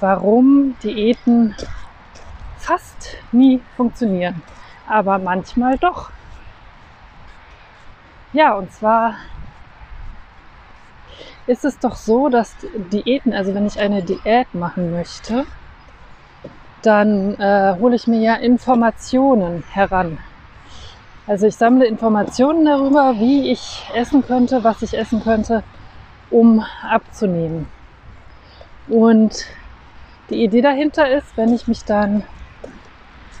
warum Diäten fast nie funktionieren, aber manchmal doch. Ja, und zwar ist es doch so, dass Diäten, also wenn ich eine Diät machen möchte, dann äh, hole ich mir ja Informationen heran. Also ich sammle Informationen darüber, wie ich essen könnte, was ich essen könnte, um abzunehmen. Und die Idee dahinter ist, wenn ich mich dann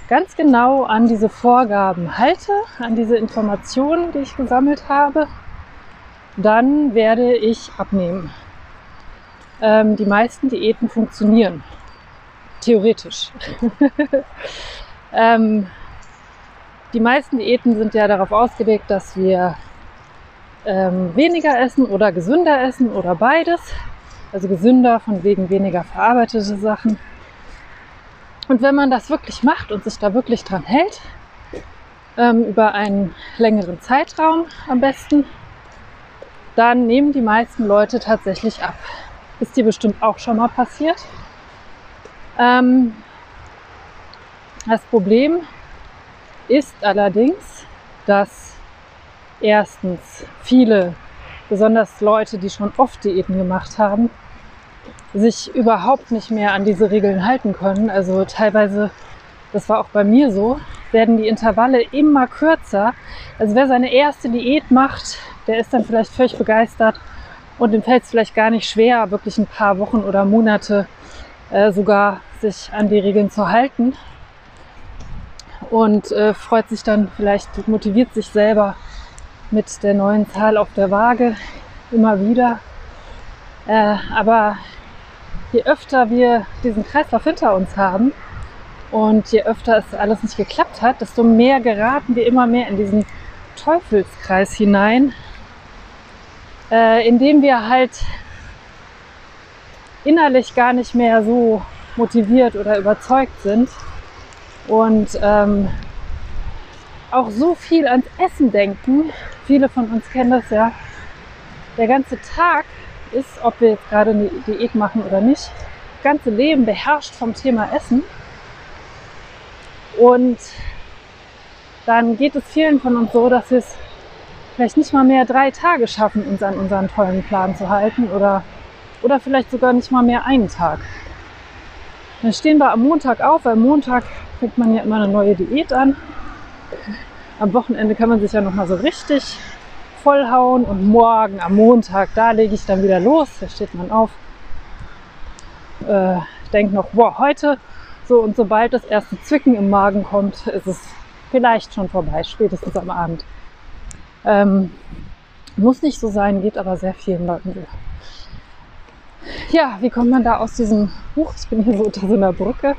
ganz genau an diese Vorgaben halte, an diese Informationen, die ich gesammelt habe, dann werde ich abnehmen. Ähm, die meisten Diäten funktionieren. Theoretisch. ähm, die meisten Diäten sind ja darauf ausgelegt, dass wir ähm, weniger essen oder gesünder essen oder beides. Also gesünder von wegen weniger verarbeitete Sachen. Und wenn man das wirklich macht und sich da wirklich dran hält, ähm, über einen längeren Zeitraum am besten, dann nehmen die meisten Leute tatsächlich ab. Ist dir bestimmt auch schon mal passiert. Ähm, das Problem ist allerdings, dass erstens viele, besonders Leute, die schon oft Diäten gemacht haben, sich überhaupt nicht mehr an diese Regeln halten können. Also teilweise, das war auch bei mir so, werden die Intervalle immer kürzer. Also wer seine erste Diät macht, der ist dann vielleicht völlig begeistert und dem fällt es vielleicht gar nicht schwer, wirklich ein paar Wochen oder Monate äh, sogar sich an die Regeln zu halten und äh, freut sich dann vielleicht, motiviert sich selber mit der neuen Zahl auf der Waage immer wieder. Äh, aber je öfter wir diesen Kreislauf hinter uns haben und je öfter es alles nicht geklappt hat, desto mehr geraten wir immer mehr in diesen Teufelskreis hinein, äh, indem wir halt innerlich gar nicht mehr so motiviert oder überzeugt sind und ähm, auch so viel ans Essen denken. Viele von uns kennen das ja. Der ganze Tag ist, ob wir jetzt gerade eine Diät machen oder nicht, das ganze Leben beherrscht vom Thema Essen. Und dann geht es vielen von uns so, dass wir es vielleicht nicht mal mehr drei Tage schaffen, uns an unseren tollen Plan zu halten oder, oder vielleicht sogar nicht mal mehr einen Tag. Dann stehen wir am Montag auf, weil Montag fängt man ja immer eine neue Diät an. Am Wochenende kann man sich ja noch mal so richtig vollhauen und morgen am Montag, da lege ich dann wieder los. Da steht man auf, äh, denkt noch, boah, heute so und sobald das erste Zwicken im Magen kommt, ist es vielleicht schon vorbei, spätestens am Abend. Ähm, muss nicht so sein, geht aber sehr vielen Leuten so. Ja, wie kommt man da aus diesem Buch? Ich bin hier so unter so einer Brücke,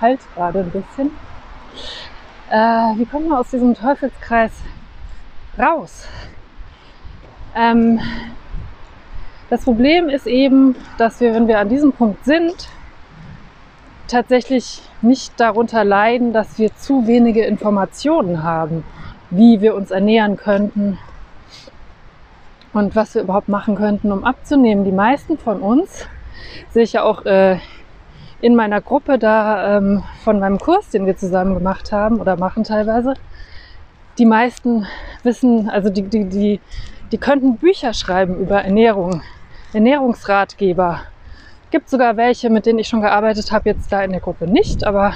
halt gerade ein bisschen. Äh, wie kommt man aus diesem Teufelskreis raus? Ähm, das Problem ist eben, dass wir, wenn wir an diesem Punkt sind, tatsächlich nicht darunter leiden, dass wir zu wenige Informationen haben, wie wir uns ernähren könnten und was wir überhaupt machen könnten, um abzunehmen. Die meisten von uns, sehe ich ja auch äh, in meiner Gruppe da ähm, von meinem Kurs, den wir zusammen gemacht haben oder machen teilweise, die meisten wissen, also die, die, die, die könnten Bücher schreiben über Ernährung, Ernährungsratgeber, Gibt sogar welche, mit denen ich schon gearbeitet habe, jetzt da in der Gruppe nicht, aber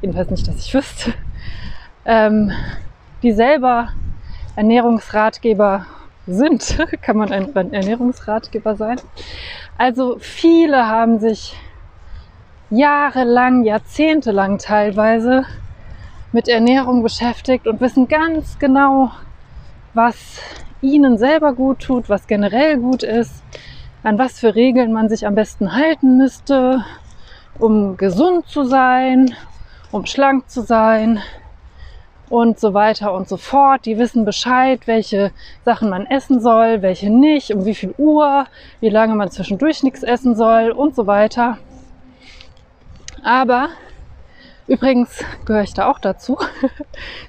jedenfalls nicht, dass ich wüsste, ähm, die selber Ernährungsratgeber sind. Kann man ein Ernährungsratgeber sein? Also viele haben sich jahrelang, jahrzehntelang teilweise mit Ernährung beschäftigt und wissen ganz genau, was ihnen selber gut tut, was generell gut ist, an was für Regeln man sich am besten halten müsste, um gesund zu sein, um schlank zu sein und so weiter und so fort. Die wissen Bescheid, welche Sachen man essen soll, welche nicht, um wie viel Uhr, wie lange man zwischendurch nichts essen soll und so weiter. Aber übrigens gehöre ich da auch dazu.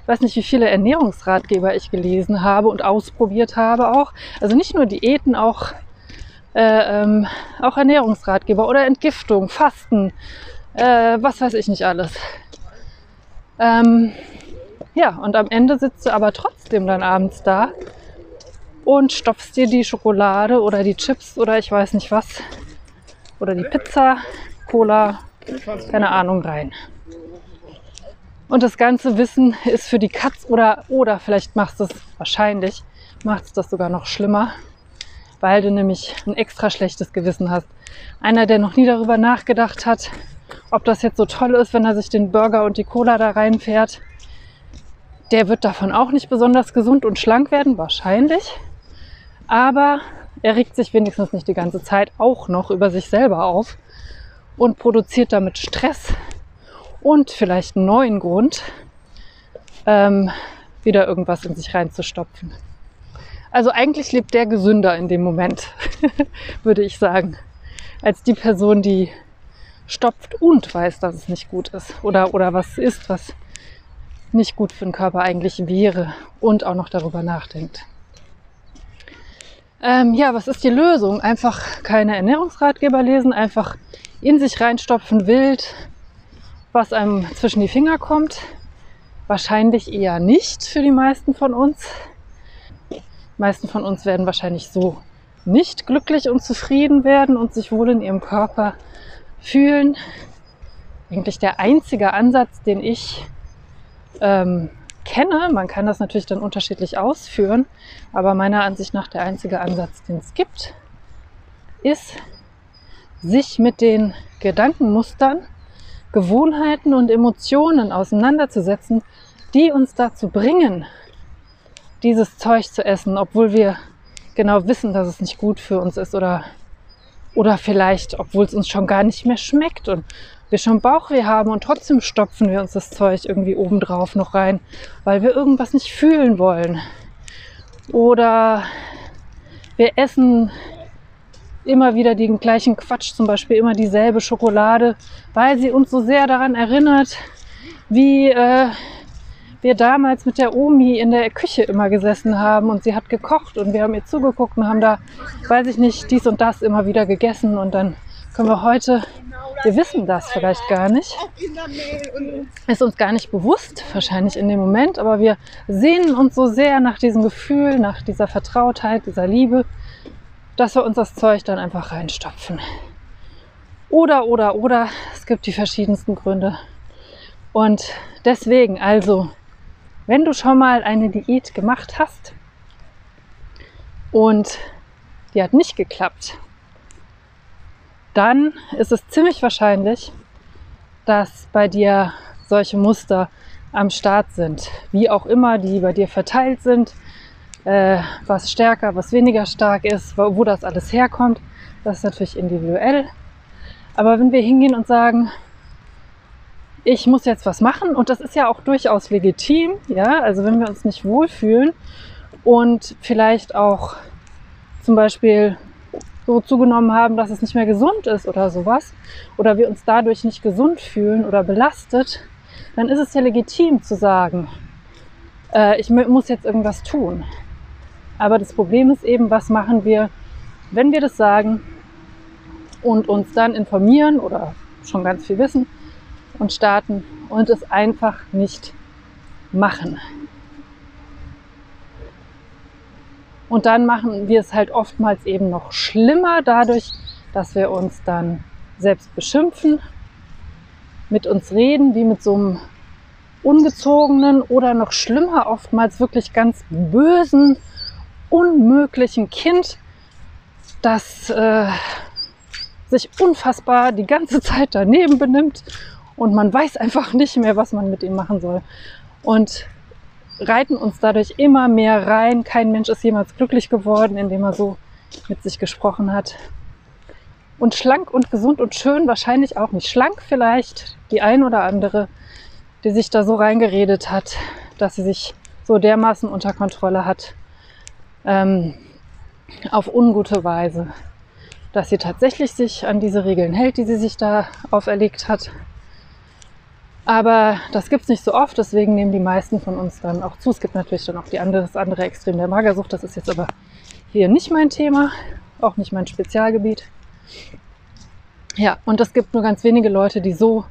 Ich weiß nicht, wie viele Ernährungsratgeber ich gelesen habe und ausprobiert habe auch. Also nicht nur Diäten, auch äh, ähm, auch Ernährungsratgeber oder Entgiftung, Fasten, äh, was weiß ich nicht alles. Ähm, ja, und am Ende sitzt du aber trotzdem dann abends da und stopfst dir die Schokolade oder die Chips oder ich weiß nicht was oder die Pizza, Cola, keine Ahnung rein. Und das ganze Wissen ist für die Katz oder, oder vielleicht machst du es wahrscheinlich, macht es das sogar noch schlimmer, weil du nämlich ein extra schlechtes Gewissen hast. Einer, der noch nie darüber nachgedacht hat, ob das jetzt so toll ist, wenn er sich den Burger und die Cola da reinfährt, der wird davon auch nicht besonders gesund und schlank werden, wahrscheinlich. Aber er regt sich wenigstens nicht die ganze Zeit auch noch über sich selber auf und produziert damit Stress und vielleicht einen neuen Grund, ähm, wieder irgendwas in sich reinzustopfen. Also eigentlich lebt der gesünder in dem Moment, würde ich sagen, als die Person, die stopft und weiß, dass es nicht gut ist oder, oder was ist, was nicht gut für den Körper eigentlich wäre und auch noch darüber nachdenkt. Ähm, ja, was ist die Lösung? Einfach keine Ernährungsratgeber lesen, einfach in sich reinstopfen, wild, was einem zwischen die Finger kommt. Wahrscheinlich eher nicht für die meisten von uns. Die meisten von uns werden wahrscheinlich so nicht glücklich und zufrieden werden und sich wohl in ihrem Körper fühlen. Eigentlich der einzige Ansatz, den ich ähm, kenne, man kann das natürlich dann unterschiedlich ausführen, aber meiner Ansicht nach der einzige Ansatz, den es gibt, ist, sich mit den Gedankenmustern, Gewohnheiten und Emotionen auseinanderzusetzen, die uns dazu bringen, dieses Zeug zu essen, obwohl wir genau wissen, dass es nicht gut für uns ist oder, oder vielleicht, obwohl es uns schon gar nicht mehr schmeckt und wir schon Bauchweh haben und trotzdem stopfen wir uns das Zeug irgendwie obendrauf noch rein, weil wir irgendwas nicht fühlen wollen. Oder wir essen immer wieder den gleichen Quatsch, zum Beispiel immer dieselbe Schokolade, weil sie uns so sehr daran erinnert, wie äh, wir damals mit der Omi in der Küche immer gesessen haben und sie hat gekocht und wir haben ihr zugeguckt und haben da, weiß ich nicht, dies und das immer wieder gegessen und dann können wir heute, wir wissen das vielleicht gar nicht, ist uns gar nicht bewusst, wahrscheinlich in dem Moment, aber wir sehnen uns so sehr nach diesem Gefühl, nach dieser Vertrautheit, dieser Liebe, dass wir uns das Zeug dann einfach reinstopfen. Oder, oder, oder, es gibt die verschiedensten Gründe. Und deswegen, also, wenn du schon mal eine Diät gemacht hast und die hat nicht geklappt, dann ist es ziemlich wahrscheinlich, dass bei dir solche Muster am Start sind. Wie auch immer die bei dir verteilt sind, äh, was stärker, was weniger stark ist, wo, wo das alles herkommt, das ist natürlich individuell. Aber wenn wir hingehen und sagen, ich muss jetzt was machen und das ist ja auch durchaus legitim, ja, also wenn wir uns nicht wohlfühlen und vielleicht auch zum Beispiel so zugenommen haben, dass es nicht mehr gesund ist oder sowas, oder wir uns dadurch nicht gesund fühlen oder belastet, dann ist es ja legitim zu sagen, äh, ich muss jetzt irgendwas tun. Aber das Problem ist eben, was machen wir, wenn wir das sagen und uns dann informieren oder schon ganz viel wissen und starten und es einfach nicht machen. Und dann machen wir es halt oftmals eben noch schlimmer dadurch, dass wir uns dann selbst beschimpfen, mit uns reden, wie mit so einem ungezogenen oder noch schlimmer oftmals wirklich ganz bösen, unmöglichen Kind, das äh, sich unfassbar die ganze Zeit daneben benimmt und man weiß einfach nicht mehr, was man mit ihm machen soll. Und reiten uns dadurch immer mehr rein. Kein Mensch ist jemals glücklich geworden, indem er so mit sich gesprochen hat. Und schlank und gesund und schön wahrscheinlich auch nicht. Schlank vielleicht die ein oder andere, die sich da so reingeredet hat, dass sie sich so dermaßen unter Kontrolle hat, ähm, auf ungute Weise, dass sie tatsächlich sich an diese Regeln hält, die sie sich da auferlegt hat aber das gibt es nicht so oft, deswegen nehmen die meisten von uns dann auch zu. Es gibt natürlich dann auch die andere, das andere Extrem der Magersucht, das ist jetzt aber hier nicht mein Thema. auch nicht mein Spezialgebiet. Ja, und es gibt nur ganz wenige Leute, die so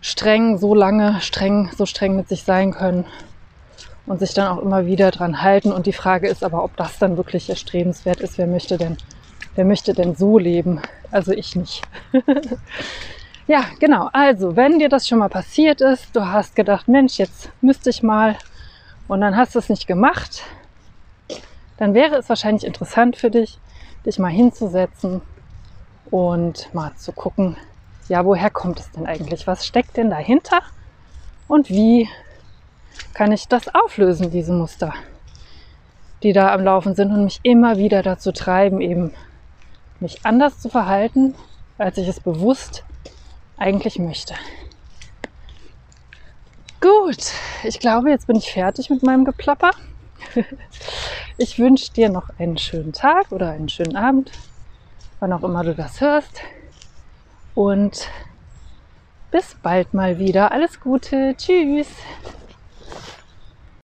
streng, so lange streng, so streng mit sich sein können und sich dann auch immer wieder dran halten. Und die Frage ist aber, ob das dann wirklich erstrebenswert ist. Wer möchte denn, wer möchte denn so leben? Also ich nicht. ja, genau. Also, wenn dir das schon mal passiert ist, du hast gedacht, Mensch, jetzt müsste ich mal und dann hast du es nicht gemacht, dann wäre es wahrscheinlich interessant für dich, dich mal hinzusetzen und mal zu gucken, ja, woher kommt es denn eigentlich? Was steckt denn dahinter? Und wie kann ich das auflösen, diese Muster, die da am Laufen sind und mich immer wieder dazu treiben, eben mich anders zu verhalten, als ich es bewusst eigentlich möchte. Gut, ich glaube, jetzt bin ich fertig mit meinem Geplapper. Ich wünsche dir noch einen schönen Tag oder einen schönen Abend, wann auch immer du das hörst. Und bis bald mal wieder. Alles Gute. Tschüss.